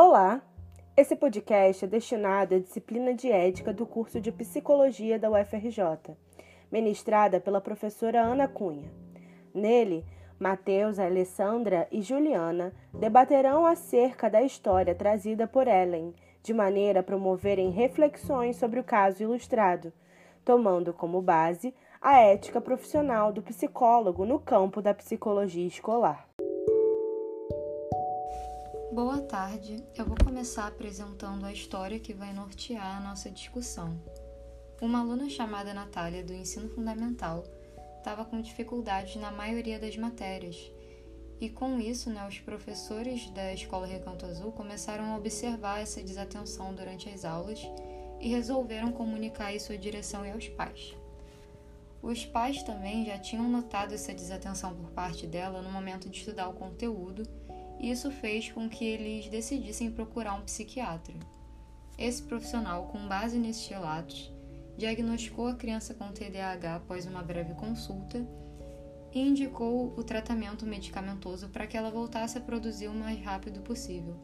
Olá! Esse podcast é destinado à disciplina de ética do curso de Psicologia da UFRJ, ministrada pela professora Ana Cunha. Nele, Mateus, Alessandra e Juliana debaterão acerca da história trazida por Ellen, de maneira a promoverem reflexões sobre o caso ilustrado, tomando como base a ética profissional do psicólogo no campo da psicologia escolar. Boa tarde, eu vou começar apresentando a história que vai nortear a nossa discussão. Uma aluna chamada Natália, do ensino fundamental, estava com dificuldades na maioria das matérias, e com isso, né, os professores da Escola Recanto Azul começaram a observar essa desatenção durante as aulas e resolveram comunicar isso à direção e aos pais. Os pais também já tinham notado essa desatenção por parte dela no momento de estudar o conteúdo isso fez com que eles decidissem procurar um psiquiatra. Esse profissional, com base nesses relatos, diagnosticou a criança com TDAH após uma breve consulta e indicou o tratamento medicamentoso para que ela voltasse a produzir o mais rápido possível.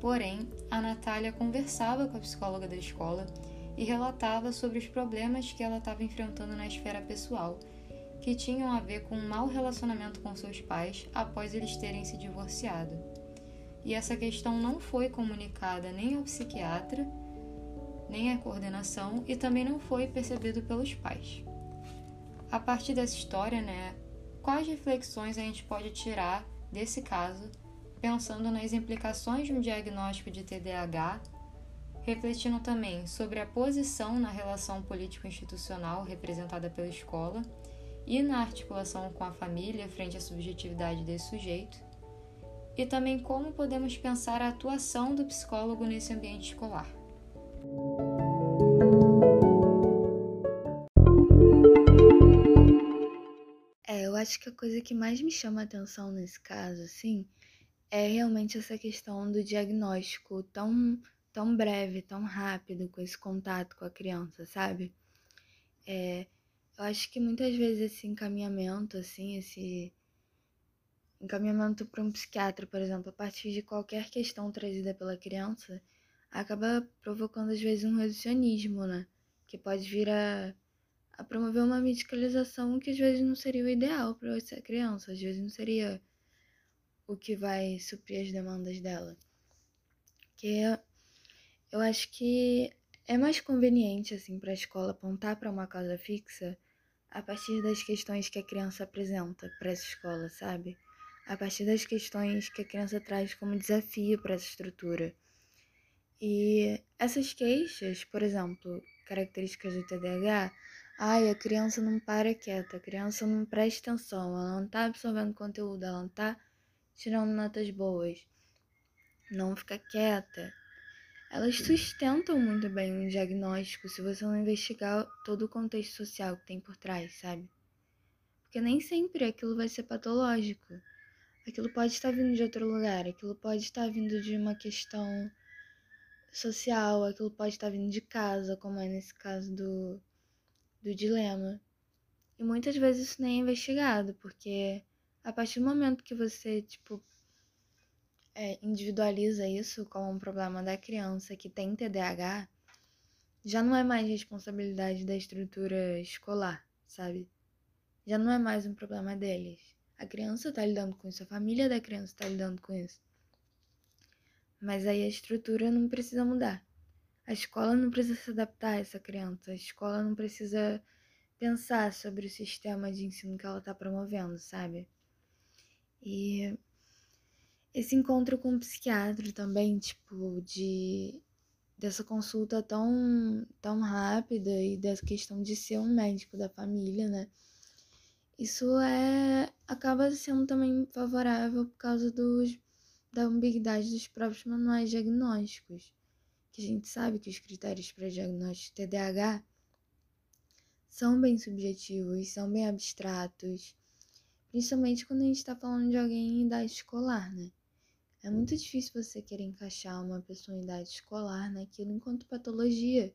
Porém, a Natália conversava com a psicóloga da escola e relatava sobre os problemas que ela estava enfrentando na esfera pessoal que tinham a ver com um mau relacionamento com seus pais após eles terem se divorciado. E essa questão não foi comunicada nem ao psiquiatra, nem à coordenação e também não foi percebido pelos pais. A partir dessa história, né, quais reflexões a gente pode tirar desse caso, pensando nas implicações de um diagnóstico de TDAH, refletindo também sobre a posição na relação político-institucional representada pela escola e na articulação com a família frente à subjetividade desse sujeito, e também como podemos pensar a atuação do psicólogo nesse ambiente escolar. É, eu acho que a coisa que mais me chama atenção nesse caso, assim, é realmente essa questão do diagnóstico tão, tão breve, tão rápido, com esse contato com a criança, sabe? É, eu acho que muitas vezes esse encaminhamento, assim, esse encaminhamento para um psiquiatra, por exemplo, a partir de qualquer questão trazida pela criança, acaba provocando às vezes um reducionismo, né? Que pode vir a, a promover uma medicalização que às vezes não seria o ideal para essa criança, às vezes não seria o que vai suprir as demandas dela. Que eu acho que é mais conveniente assim para a escola apontar para uma causa fixa a partir das questões que a criança apresenta para essa escola, sabe? A partir das questões que a criança traz como desafio para essa estrutura. E essas queixas, por exemplo, características do TDAH, ai, a criança não para quieta, a criança não presta atenção, ela não tá absorvendo conteúdo, ela não tá tirando notas boas, não fica quieta, elas sustentam muito bem um diagnóstico se você não investigar todo o contexto social que tem por trás, sabe? Porque nem sempre aquilo vai ser patológico. Aquilo pode estar vindo de outro lugar, aquilo pode estar vindo de uma questão social, aquilo pode estar vindo de casa, como é nesse caso do, do dilema. E muitas vezes isso nem é investigado, porque a partir do momento que você, tipo, é, individualiza isso como um problema da criança que tem TDAH, já não é mais responsabilidade da estrutura escolar, sabe? Já não é mais um problema deles. A criança tá lidando com isso, a família da criança tá lidando com isso. Mas aí a estrutura não precisa mudar. A escola não precisa se adaptar a essa criança. A escola não precisa pensar sobre o sistema de ensino que ela tá promovendo, sabe? E esse encontro com o psiquiatra também, tipo, de dessa consulta tão, tão rápida e dessa questão de ser um médico da família, né? Isso é acaba sendo também favorável por causa dos, da ambiguidade dos próprios manuais diagnósticos. Que a gente sabe que os critérios para diagnóstico de TDAH são bem subjetivos, são bem abstratos, principalmente quando a gente está falando de alguém em idade escolar, né? É muito difícil você querer encaixar uma pessoa em idade escolar naquilo enquanto patologia,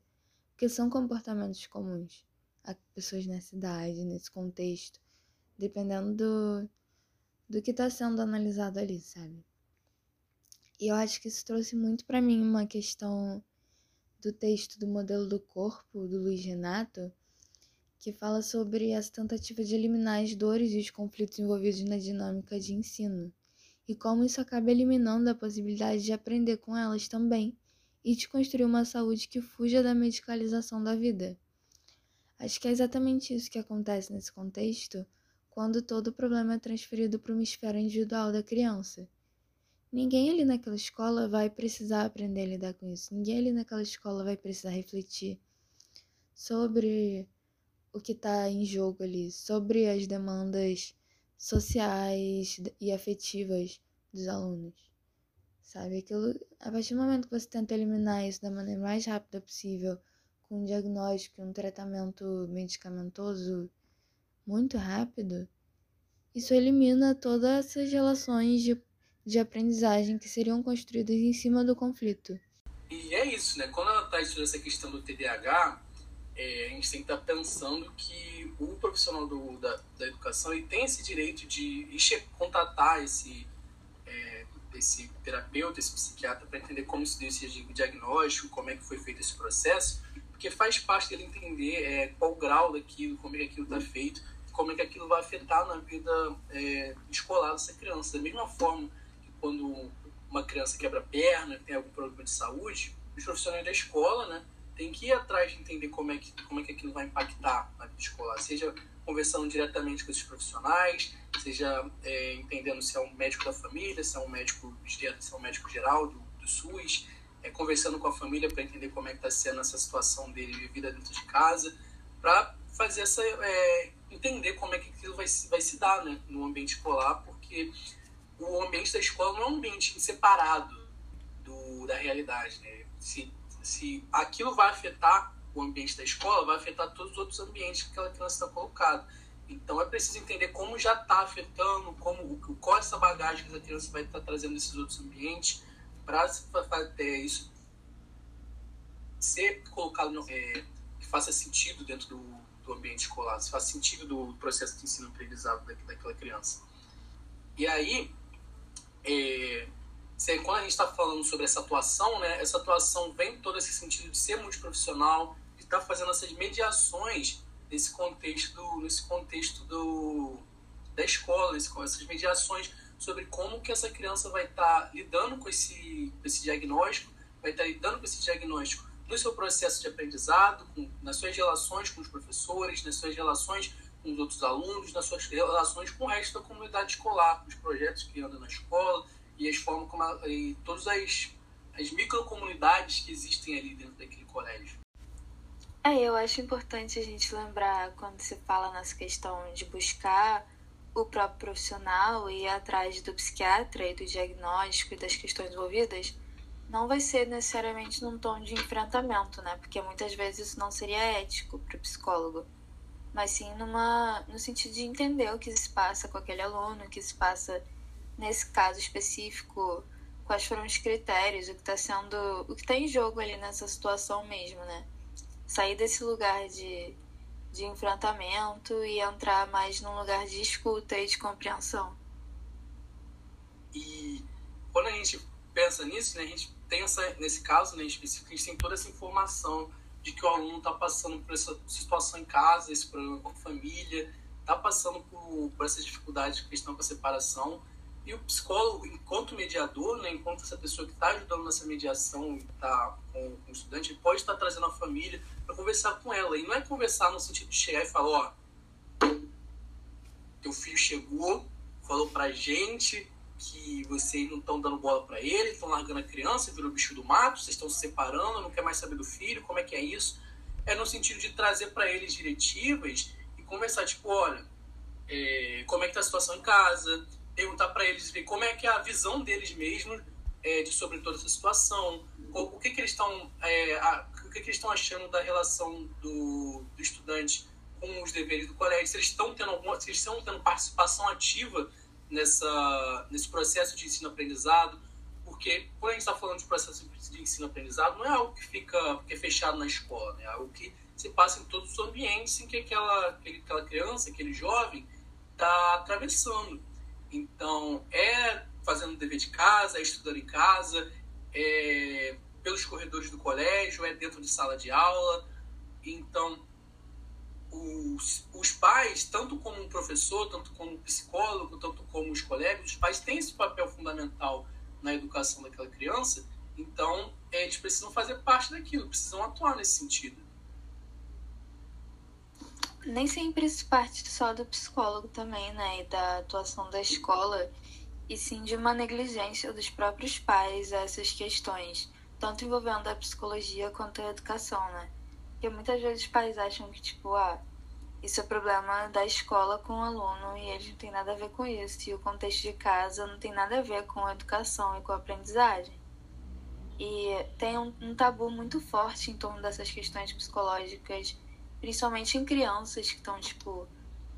porque são comportamentos comuns a pessoas nessa idade, nesse contexto, dependendo do, do que está sendo analisado ali, sabe? E eu acho que isso trouxe muito para mim uma questão do texto do modelo do corpo do Luiz Renato, que fala sobre essa tentativa de eliminar as dores e os conflitos envolvidos na dinâmica de ensino, e como isso acaba eliminando a possibilidade de aprender com elas também e de construir uma saúde que fuja da medicalização da vida. Acho que é exatamente isso que acontece nesse contexto quando todo o problema é transferido para uma esfera individual da criança. Ninguém ali naquela escola vai precisar aprender a lidar com isso. Ninguém ali naquela escola vai precisar refletir sobre o que está em jogo ali, sobre as demandas sociais e afetivas dos alunos. Sabe? Aquilo, a partir do momento que você tenta eliminar isso da maneira mais rápida possível, com um diagnóstico e um tratamento medicamentoso muito rápido, isso elimina todas essas relações de, de aprendizagem que seriam construídas em cima do conflito. E é isso, né? Quando ela está estudando essa questão do TDAH, é, a gente tem que estar tá pensando que o profissional do, da, da educação ele tem esse direito de contatar esse, é, esse terapeuta, esse psiquiatra, para entender como se deu esse diagnóstico, como é que foi feito esse processo, porque faz parte dele entender é, qual o grau daquilo, como é que aquilo está feito, como é que aquilo vai afetar na vida é, escolar dessa criança. Da mesma forma que quando uma criança quebra perna, tem algum problema de saúde, os profissionais da escola, né, tem que ir atrás de entender como é que, como é que aquilo vai impactar na vida escolar, seja conversando diretamente com esses profissionais, seja é, entendendo se é um médico da família, se é um médico, se é um médico geral do, do SUS, é, conversando com a família para entender como é que está sendo essa situação dele vivida dentro de casa, para fazer essa é, entender como é que aquilo vai, vai se dar né, no ambiente escolar, porque o ambiente da escola não é um ambiente separado do, da realidade. Né? Se se aquilo vai afetar o ambiente da escola, vai afetar todos os outros ambientes que aquela criança está colocada. Então é preciso entender como já está afetando, como qual é essa bagagem que a criança vai estar tá trazendo nesses outros ambientes para é, isso ser colocado no, é, que faça sentido dentro do, do ambiente escolar, se faça sentido do processo de ensino-aprendizado daquela criança. E aí, é, quando a gente está falando sobre essa atuação, né, essa atuação vem todo esse sentido de ser multiprofissional, de estar tá fazendo essas mediações nesse contexto, nesse contexto do, da escola, essas mediações sobre como que essa criança vai estar tá lidando com esse, com esse diagnóstico, vai estar tá lidando com esse diagnóstico no seu processo de aprendizado, com, nas suas relações com os professores, nas suas relações com os outros alunos, nas suas relações com o resto da comunidade escolar, com os projetos que andam na escola, e as formas como a, e todas as, as microcomunidades que existem ali dentro daquele colégio. É, eu acho importante a gente lembrar quando se fala nessa questão de buscar o próprio profissional e ir atrás do psiquiatra e do diagnóstico e das questões envolvidas, não vai ser necessariamente num tom de enfrentamento, né? Porque muitas vezes isso não seria ético para o psicólogo, mas sim numa, no sentido de entender o que se passa com aquele aluno, o que se passa nesse caso específico, quais foram os critérios, o que está sendo, o que está em jogo ali nessa situação mesmo, né? Sair desse lugar de, de enfrentamento e entrar mais num lugar de escuta e de compreensão. E quando a gente pensa nisso, né, a gente tem essa, nesse caso né, específico, a gente tem toda essa informação de que o aluno está passando por essa situação em casa, esse problema com a família, está passando por, por essas dificuldades de questão com a separação e o psicólogo, enquanto mediador, né, enquanto essa pessoa que está ajudando nessa mediação, está com, o estudante, pode estar trazendo a família para conversar com ela. E não é conversar no sentido de chegar e falar: ó, teu filho chegou, falou pra gente que vocês não estão dando bola para ele, estão largando a criança, virou bicho do mato, vocês estão se separando, não quer mais saber do filho, como é que é isso? É no sentido de trazer para eles diretivas e conversar, tipo, olha, é, como é que tá a situação em casa, perguntar para eles ver como é que é a visão deles mesmos é, de sobre toda essa situação, o, o que, que eles estão é, o que, que eles estão achando da relação do, do estudante com os deveres do colégio, se eles estão tendo alguma, se eles estão tendo participação ativa nessa nesse processo de ensino-aprendizado, porque quando a gente está falando de processo de ensino-aprendizado, não é algo que fica que é fechado na escola, né? é algo que se passa em todos os ambientes em que aquela, aquela criança, aquele jovem está atravessando. Então, é fazendo dever de casa, é estudando em casa, é pelos corredores do colégio, é dentro de sala de aula. Então, os, os pais, tanto como um professor, tanto como um psicólogo, tanto como os colegas, os pais têm esse papel fundamental na educação daquela criança. Então, eles precisam fazer parte daquilo, precisam atuar nesse sentido. Nem sempre isso parte só do psicólogo também, né? E da atuação da escola, e sim de uma negligência dos próprios pais a essas questões tanto envolvendo a psicologia quanto a educação, né? Porque muitas vezes os pais acham que, tipo, ah, isso é problema da escola com o aluno e eles não tem nada a ver com isso. E o contexto de casa não tem nada a ver com a educação e com a aprendizagem. E tem um, um tabu muito forte em torno dessas questões psicológicas, principalmente em crianças que estão, tipo,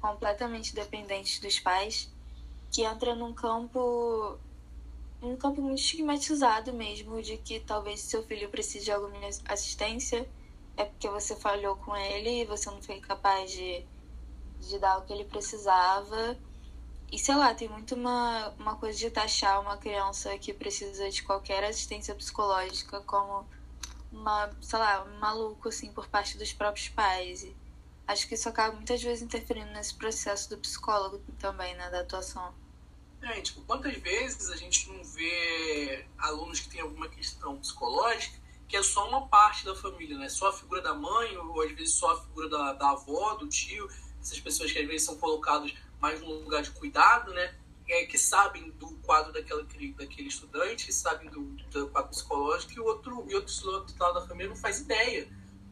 completamente dependentes dos pais, que entra num campo um campo muito estigmatizado mesmo, de que talvez seu filho precise de alguma assistência, é porque você falhou com ele e você não foi capaz de, de dar o que ele precisava. E sei lá, tem muito uma, uma coisa de taxar uma criança que precisa de qualquer assistência psicológica como uma, sei lá, um maluco assim por parte dos próprios pais. E acho que isso acaba muitas vezes interferindo nesse processo do psicólogo também, né, da atuação. É, tipo, quantas vezes a gente não vê alunos que têm alguma questão psicológica que é só uma parte da família, né? Só a figura da mãe, ou às vezes só a figura da, da avó, do tio, essas pessoas que às vezes são colocadas mais num lugar de cuidado, né? É, que sabem do quadro daquela, daquele estudante, sabem do, do quadro psicológico, e o outro, e outro lado da família não faz ideia,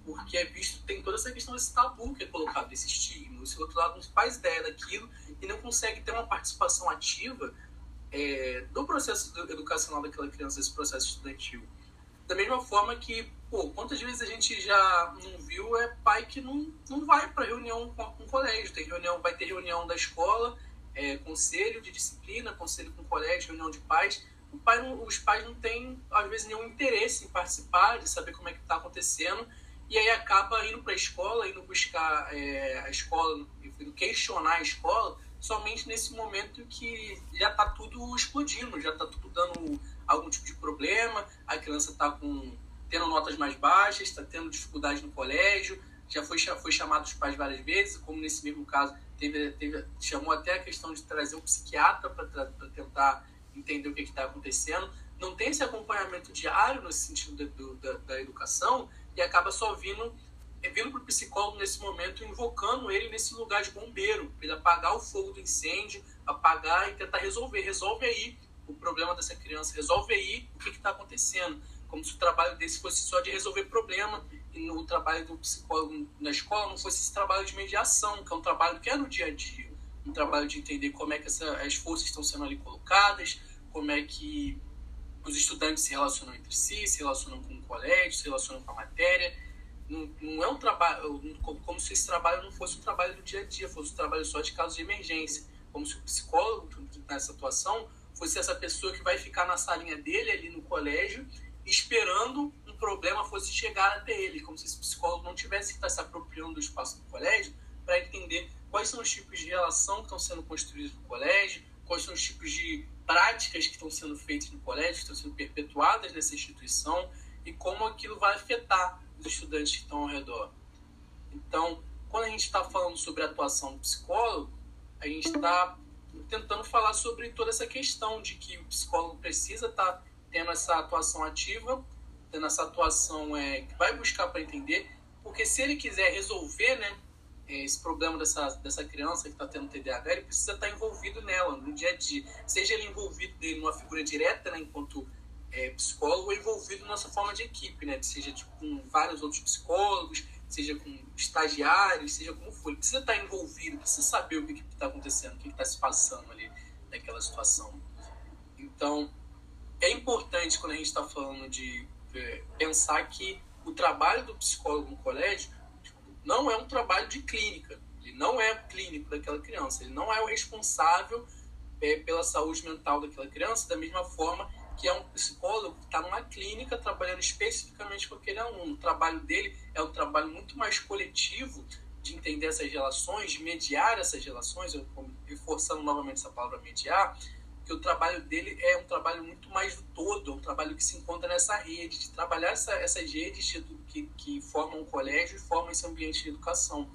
porque é visto, tem toda essa questão desse tabu que é colocado, desse estigma. Esse outro lado não faz ideia daquilo e não consegue ter uma participação ativa é, do processo educacional daquela criança, desse processo estudantil. Da mesma forma que, pô, quantas vezes a gente já não viu é pai que não, não vai para reunião com, com o colégio, tem reunião, vai ter reunião da escola, é, conselho de disciplina, conselho com o colégio, reunião de pais. Pai não, os pais não têm, às vezes, nenhum interesse em participar, de saber como é que está acontecendo, e aí acaba indo para a escola, indo buscar é, a escola, indo questionar a escola, somente nesse momento que já está tudo explodindo, já está tudo dando algum tipo de problema, a criança está tendo notas mais baixas, está tendo dificuldade no colégio, já foi, foi chamado os pais várias vezes, como nesse mesmo caso teve, teve chamou até a questão de trazer um psiquiatra para tentar entender o que está acontecendo. Não tem esse acompanhamento diário no sentido da, da, da educação e acaba só vindo é vindo para o psicólogo nesse momento, invocando ele nesse lugar de bombeiro, para ele apagar o fogo do incêndio, apagar e tentar resolver. Resolve aí o problema dessa criança, resolve aí o que está acontecendo. Como se o trabalho desse fosse só de resolver problema e no trabalho do psicólogo na escola não fosse esse trabalho de mediação, que é um trabalho que é no dia a dia. Um trabalho de entender como é que essa, as forças estão sendo ali colocadas, como é que os estudantes se relacionam entre si, se relacionam com o colégio, se relacionam com a matéria não, não é um trabalho, como se esse trabalho não fosse um trabalho do dia a dia, fosse um trabalho só de casos de emergência. Como se o psicólogo, nessa atuação, fosse essa pessoa que vai ficar na salinha dele, ali no colégio, esperando um problema fosse chegar até ele. Como se esse psicólogo não tivesse que estar se apropriando do espaço do colégio para entender quais são os tipos de relação que estão sendo construídos no colégio, quais são os tipos de práticas que estão sendo feitas no colégio, que estão sendo perpetuadas nessa instituição e como aquilo vai afetar dos estudantes que estão ao redor. Então, quando a gente está falando sobre a atuação do psicólogo, a gente está tentando falar sobre toda essa questão de que o psicólogo precisa estar tá tendo essa atuação ativa, tendo essa atuação é, que vai buscar para entender, porque se ele quiser resolver né, esse problema dessa, dessa criança que está tendo TDAH, ele precisa estar tá envolvido nela, no dia a dia. Seja ele envolvido dele numa figura direta, né, enquanto é, psicólogo envolvido nessa forma de equipe, né? Seja tipo, com vários outros psicólogos, seja com estagiários, seja como for. Ele precisa estar envolvido, precisa saber o que está acontecendo, o que está se passando ali naquela situação. Então, é importante quando a gente está falando de é, pensar que o trabalho do psicólogo no colégio não é um trabalho de clínica. Ele não é clínico daquela criança. Ele não é o responsável é, pela saúde mental daquela criança, da mesma forma que é um psicólogo que está numa clínica trabalhando especificamente com aquele aluno. O trabalho dele é um trabalho muito mais coletivo de entender essas relações, de mediar essas relações, eu reforçando novamente essa palavra mediar, que o trabalho dele é um trabalho muito mais do todo, é um trabalho que se encontra nessa rede, de trabalhar essa, essas redes que, que formam um colégio e formam esse ambiente de educação.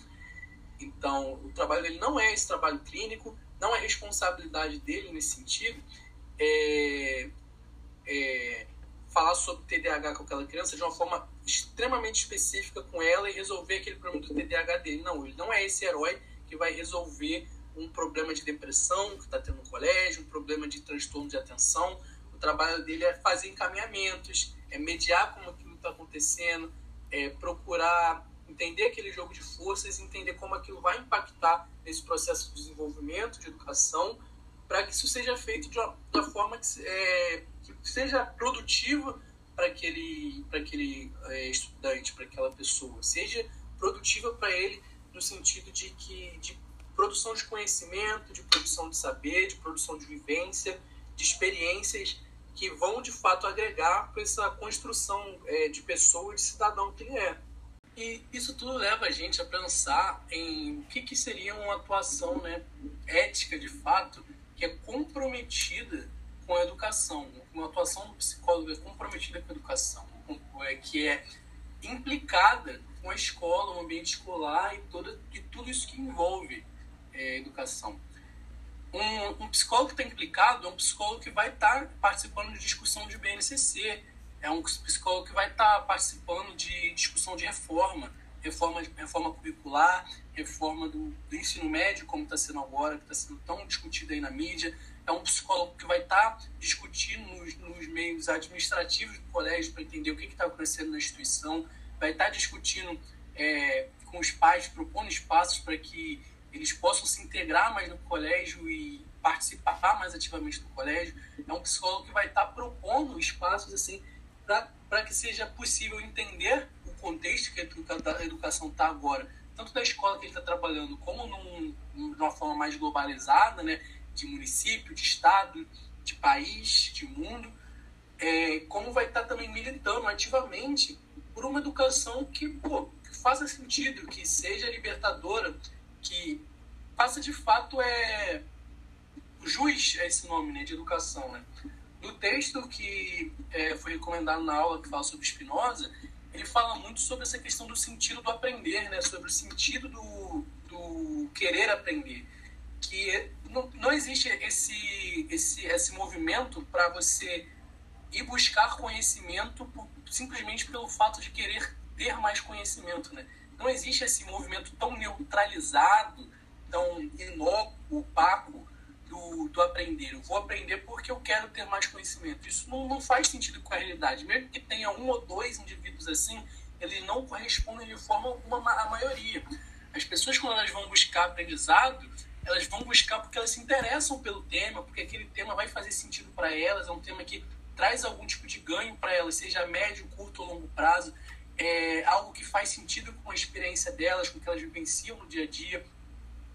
Então, o trabalho dele não é esse trabalho clínico, não é responsabilidade dele nesse sentido. É, é, falar sobre TDAH com aquela criança de uma forma extremamente específica com ela e resolver aquele problema do TDAH dele. Não, ele não é esse herói que vai resolver um problema de depressão que está tendo no colégio, um problema de transtorno de atenção. O trabalho dele é fazer encaminhamentos, é mediar como aquilo está acontecendo, é procurar entender aquele jogo de forças, entender como aquilo vai impactar nesse processo de desenvolvimento, de educação, para que isso seja feito de uma, forma que, é, que, seja produtiva para aquele, para aquele é, estudante, para aquela pessoa, seja produtiva para ele no sentido de que de produção de conhecimento, de produção de saber, de produção de vivência, de experiências que vão de fato agregar para essa construção é, de pessoa, de cidadão que ele é. E isso tudo leva a gente a pensar em o que, que seria uma atuação né, ética de fato que é comprometida com a educação, uma atuação do psicólogo é comprometida com a educação, é, que é implicada com a escola, o ambiente escolar e, toda, e tudo isso que envolve é, educação. Um, um, psicólogo que está implicado é um psicólogo que vai estar tá participando de discussão de BNCC, é um psicólogo que vai estar tá participando de discussão de reforma, reforma, reforma curricular, reforma do, do ensino médio, como está sendo agora, que está sendo tão discutido aí na mídia. É um psicólogo que vai estar tá discutindo nos, nos, meios administrativos do colégio para entender o que está acontecendo na instituição, vai estar tá discutindo é, com os pais, propondo espaços para que eles possam se integrar mais no colégio e participar mais ativamente do colégio. É um psicólogo que vai estar propondo espaços assim para que seja possível entender o contexto que a educação está agora, tanto da escola que ele está trabalhando, como num, numa forma mais globalizada, né, de município, de estado, de país, de mundo, é, como vai estar também militando ativamente por uma educação que, pô, que faça sentido, que seja libertadora, que faça de fato é juiz é esse nome né, de educação. Né? No texto que é, foi recomendado na aula que fala sobre Spinoza, ele fala muito sobre essa questão do sentido do aprender, né? sobre o sentido do, do querer aprender. Que não, não existe esse, esse, esse movimento para você ir buscar conhecimento por, simplesmente pelo fato de querer ter mais conhecimento. Né? Não existe esse movimento tão neutralizado, tão inócuo, opaco, do, do aprender. Eu vou aprender porque eu quero ter mais conhecimento. Isso não, não faz sentido com a realidade. Mesmo que tenha um ou dois indivíduos assim, eles não correspondem de forma alguma à maioria. As pessoas, quando elas vão buscar aprendizado, elas vão buscar porque elas se interessam pelo tema, porque aquele tema vai fazer sentido para elas, é um tema que traz algum tipo de ganho para elas, seja médio, curto ou longo prazo, é algo que faz sentido com a experiência delas, com o que elas vivenciam no dia a dia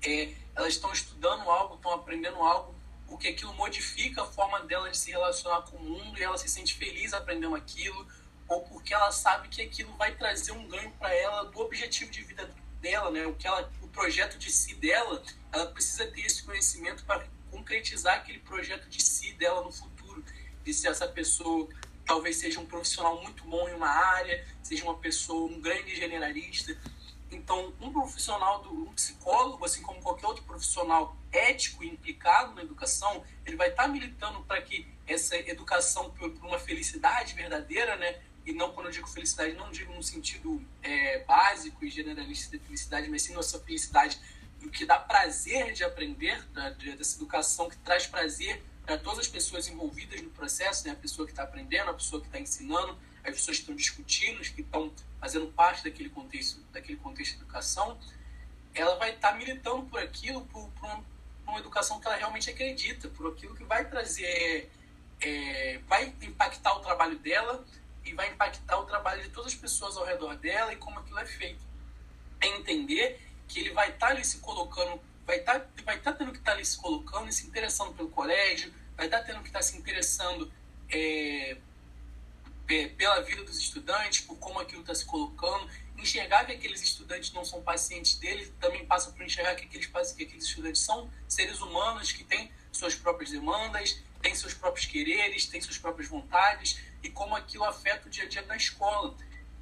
é, elas estão estudando algo, estão aprendendo algo, porque aquilo modifica a forma dela de se relacionar com o mundo e ela se sente feliz aprendendo aquilo, ou porque ela sabe que aquilo vai trazer um ganho para ela do objetivo de vida dela, né? O que ela, o projeto de si dela, ela precisa ter esse conhecimento para concretizar aquele projeto de si dela no futuro. E se essa pessoa talvez seja um profissional muito bom em uma área, seja uma pessoa, um grande generalista, então, um profissional, do, um psicólogo, assim como qualquer outro profissional ético e implicado na educação, ele vai estar militando para que essa educação por, uma felicidade verdadeira, né? E não quando eu digo felicidade, não digo no sentido é, básico e generalista de felicidade, mas sim nossa felicidade do que dá prazer de aprender, da, dessa educação que traz prazer para todas as pessoas envolvidas no processo, né? A pessoa que está aprendendo, a pessoa que está ensinando, as pessoas que estão discutindo, que estão fazendo parte daquele contexto, daquele contexto de educação, ela vai estar militando por aquilo, por, por, uma, por uma, educação que ela realmente acredita, por aquilo que vai trazer, é, vai impactar o trabalho dela e vai impactar o trabalho de todas as pessoas ao redor dela e como aquilo é feito. É entender que ele vai estar ali se colocando, vai estar, vai estar tendo que estar ali se colocando e se interessando pelo colégio, vai estar tendo que estar se interessando é, pela vida dos estudantes, por como aquilo está se colocando, enxergar que aqueles estudantes não são pacientes dele, também passa por enxergar que aqueles, que aqueles estudantes são seres humanos que têm suas próprias demandas, tem seus próprios quereres, tem suas próprias vontades e como aquilo afeta o dia a dia da escola.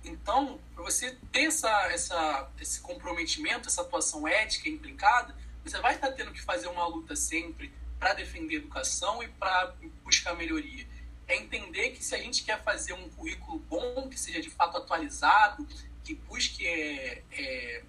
Então, para você ter essa, essa, esse comprometimento, essa atuação ética implicada, você vai estar tendo que fazer uma luta sempre para defender a educação e para buscar melhoria. É entender que se a gente quer fazer um currículo bom, que seja de fato atualizado, que busque é, é,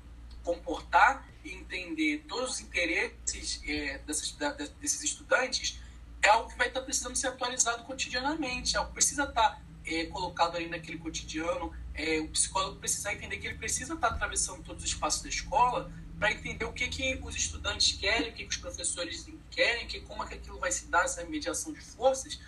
comportar e entender todos os interesses é, dessas, da, desses estudantes, é algo que vai estar precisando ser atualizado cotidianamente, é algo que precisa estar é, colocado ali naquele cotidiano. É, o psicólogo precisa entender que ele precisa estar atravessando todos os espaços da escola para entender o que, que os estudantes querem, o que, que os professores querem, que, como é que aquilo vai se dar, essa mediação de forças,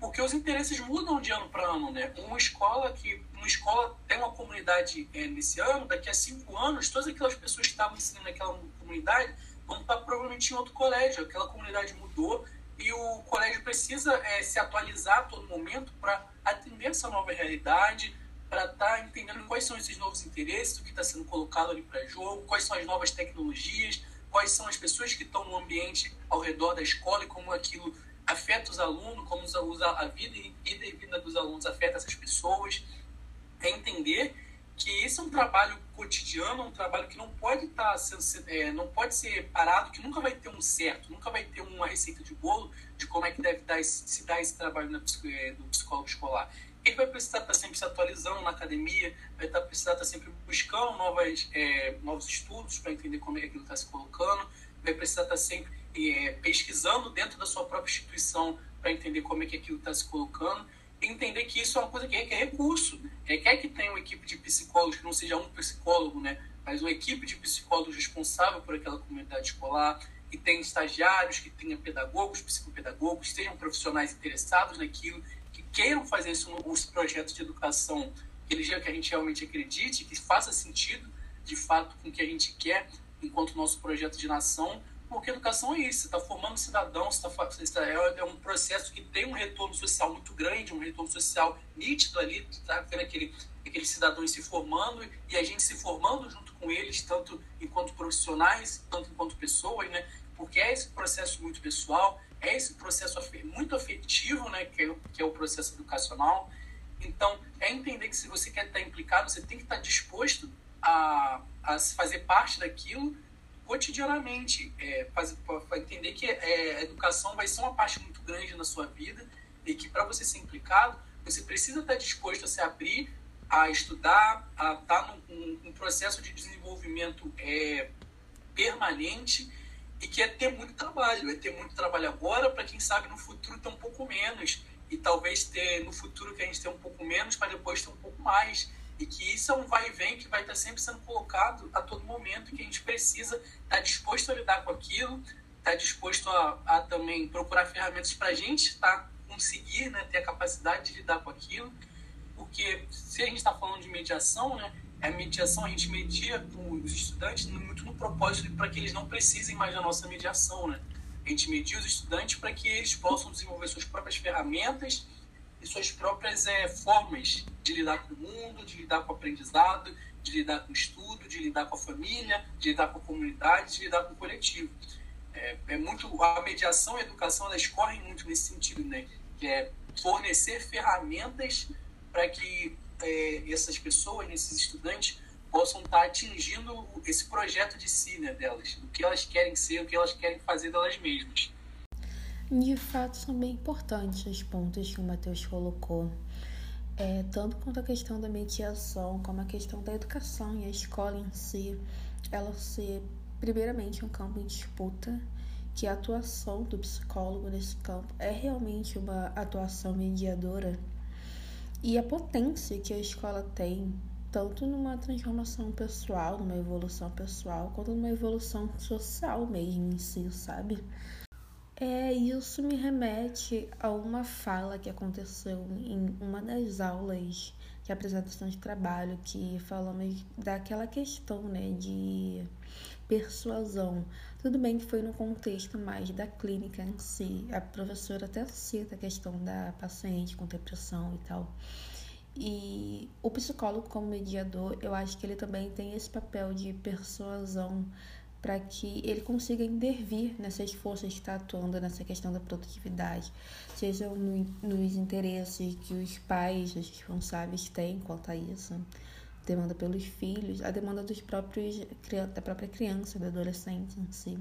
porque os interesses mudam de ano para ano, né? Uma escola que uma escola tem uma comunidade é, nesse ano, daqui a cinco anos, todas aquelas pessoas que estavam ensinando naquela comunidade vão estar provavelmente em outro colégio. Aquela comunidade mudou e o colégio precisa é, se atualizar a todo momento para atender essa nova realidade, para estar tá entendendo quais são esses novos interesses, o que está sendo colocado ali para jogo, quais são as novas tecnologias, quais são as pessoas que estão no ambiente ao redor da escola e como aquilo afeta os alunos, como a vida e a vida dos alunos afeta essas pessoas. É entender que isso é um trabalho cotidiano, um trabalho que não pode estar tá é, não pode ser parado, que nunca vai ter um certo, nunca vai ter uma receita de bolo de como é que deve dar esse, se dar esse trabalho na, é, do psicólogo escolar ele vai precisar estar sempre se atualizando na academia, vai estar, precisar estar sempre buscando novas, é, novos estudos para entender como é que aquilo está se colocando, vai precisar estar sempre é, pesquisando dentro da sua própria instituição para entender como é que aquilo está se colocando. Entender que isso é uma coisa que requer recurso, requer que tenha uma equipe de psicólogos, que não seja um psicólogo, né, mas uma equipe de psicólogos responsável por aquela comunidade escolar, que tenha estagiários, que tenha pedagogos, psicopedagogos, sejam profissionais interessados naquilo queiram fazer isso nos projetos de educação eles que a gente realmente acredite, que faça sentido, de fato, com o que a gente quer enquanto nosso projeto de nação, porque educação é isso, está formando cidadãos, tá, é um processo que tem um retorno social muito grande, um retorno social nítido ali, está vendo aquele, aqueles cidadãos se formando e a gente se formando junto com eles, tanto enquanto profissionais, tanto enquanto pessoas, né? porque é esse processo muito pessoal, é esse processo muito afetivo, né, que é, que é o processo educacional. Então, é entender que se você quer estar implicado, você tem que estar disposto a, a fazer parte daquilo cotidianamente. É, entender que é, a educação vai ser uma parte muito grande na sua vida e que para você ser implicado, você precisa estar disposto a se abrir, a estudar, a estar num, num processo de desenvolvimento é, permanente e que é ter muito trabalho, é ter muito trabalho agora para quem sabe no futuro ter um pouco menos. E talvez ter no futuro que a gente tem um pouco menos para depois ter um pouco mais. E que isso é um vai e vem que vai estar sempre sendo colocado a todo momento que a gente precisa estar tá disposto a lidar com aquilo, estar tá disposto a, a também procurar ferramentas para a gente tá, conseguir né, ter a capacidade de lidar com aquilo, porque se a gente está falando de mediação, né, a mediação a gente media os estudantes muito no propósito para que eles não precisem mais da nossa mediação, né? A gente media os estudantes para que eles possam desenvolver suas próprias ferramentas e suas próprias é, formas de lidar com o mundo, de lidar com o aprendizado, de lidar com o estudo, de lidar com a família, de lidar com a comunidade, de lidar com o coletivo. É, é muito a mediação e a educação elas correm muito nesse sentido, né? Que é fornecer ferramentas para que é, essas pessoas, esses estudantes, possam estar atingindo esse projeto de si, né, delas, do que elas querem ser, o que elas querem fazer delas mesmas. De fato, são bem importantes os pontos que o Matheus colocou. É, tanto quanto a questão da mediação, como a questão da educação e a escola em si, ela ser, primeiramente, um campo em disputa, que a atuação do psicólogo nesse campo é realmente uma atuação mediadora e a potência que a escola tem, tanto numa transformação pessoal, numa evolução pessoal, quanto numa evolução social mesmo em si, sabe? É, isso me remete a uma fala que aconteceu em uma das aulas de apresentação de trabalho, que falamos daquela questão, né, de persuasão. Tudo bem que foi no contexto mais da clínica em si. A professora até cita a questão da paciente com depressão e tal. E o psicólogo, como mediador, eu acho que ele também tem esse papel de persuasão para que ele consiga intervir nessas forças que está atuando nessa questão da produtividade, sejam no, nos interesses que os pais, os responsáveis têm quanto a isso, demanda pelos filhos, a demanda dos próprios da própria criança, do adolescente em si,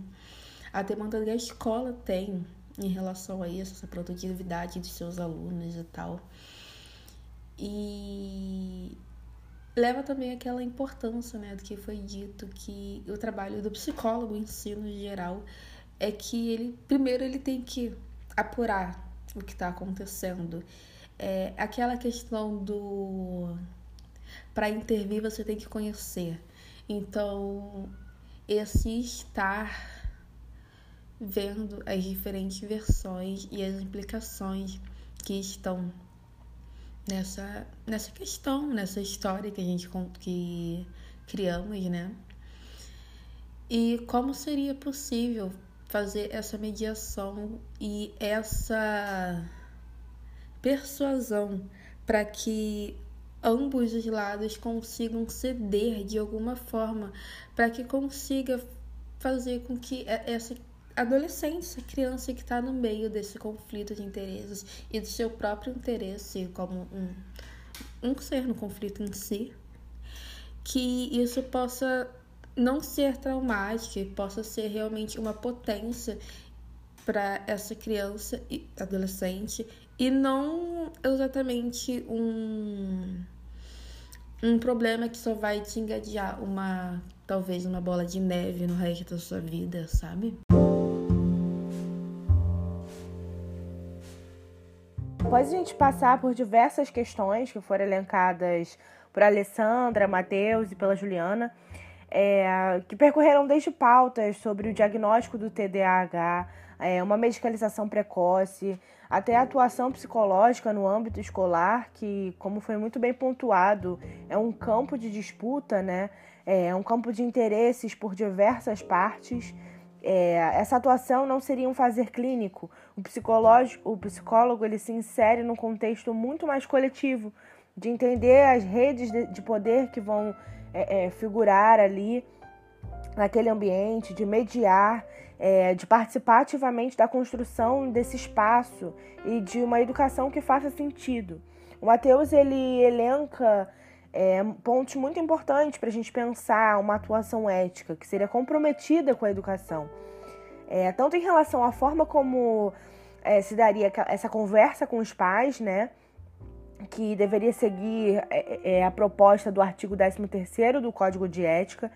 a demanda que a escola tem em relação a isso, essa produtividade dos seus alunos e tal. E leva também aquela importância, né, do que foi dito que o trabalho do psicólogo em si, no geral, é que ele primeiro ele tem que apurar o que está acontecendo. É, aquela questão do para intervir você tem que conhecer. Então, esse estar vendo as diferentes versões e as implicações que estão nessa, nessa questão, nessa história que a gente que criamos, né? E como seria possível fazer essa mediação e essa persuasão para que ambos os lados consigam ceder de alguma forma, para que consiga fazer com que essa adolescente, essa criança que está no meio desse conflito de interesses e do seu próprio interesse como um, um ser no conflito em si, que isso possa não ser traumático, possa ser realmente uma potência para essa criança e adolescente e não exatamente um um problema que só vai te engadear uma talvez uma bola de neve no resto da sua vida, sabe? Após a gente passar por diversas questões que foram elencadas por Alessandra, Matheus e pela Juliana, é, que percorreram desde pautas sobre o diagnóstico do TDAH, é, uma medicalização precoce, até a atuação psicológica no âmbito escolar, que, como foi muito bem pontuado, é um campo de disputa, né? é um campo de interesses por diversas partes. É, essa atuação não seria um fazer clínico. O, psicológico, o psicólogo ele se insere num contexto muito mais coletivo, de entender as redes de, de poder que vão é, é, figurar ali naquele ambiente, de mediar, é, de participar ativamente da construção desse espaço e de uma educação que faça sentido. O Mateus ele elenca é, pontos muito importantes para a gente pensar uma atuação ética que seria comprometida com a educação. É, tanto em relação à forma como é, se daria essa conversa com os pais, né? Que deveria seguir é, é, a proposta do artigo 13 do Código de Ética,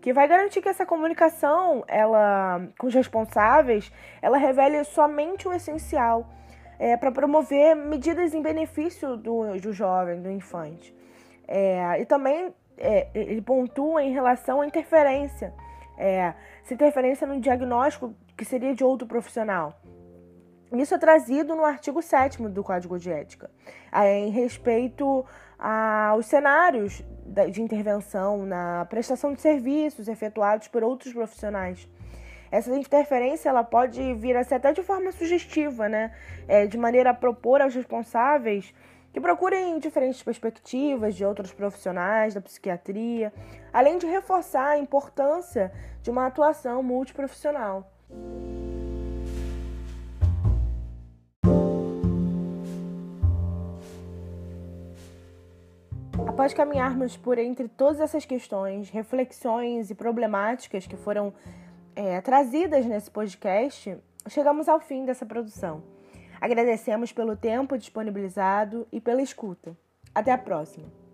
que vai garantir que essa comunicação, ela, com os responsáveis, ela revele somente o essencial é, para promover medidas em benefício do, do jovem, do infante. É, e também ele pontua em relação à interferência. É, se interferência no diagnóstico que seria de outro profissional. Isso é trazido no artigo 7 do Código de Ética, em respeito aos cenários de intervenção na prestação de serviços efetuados por outros profissionais. Essa interferência ela pode vir a ser até de forma sugestiva, né? É, de maneira a propor aos responsáveis que procurem diferentes perspectivas de outros profissionais da psiquiatria, além de reforçar a importância de uma atuação multiprofissional. Após caminharmos por entre todas essas questões, reflexões e problemáticas que foram é, trazidas nesse podcast, chegamos ao fim dessa produção. Agradecemos pelo tempo disponibilizado e pela escuta. Até a próxima!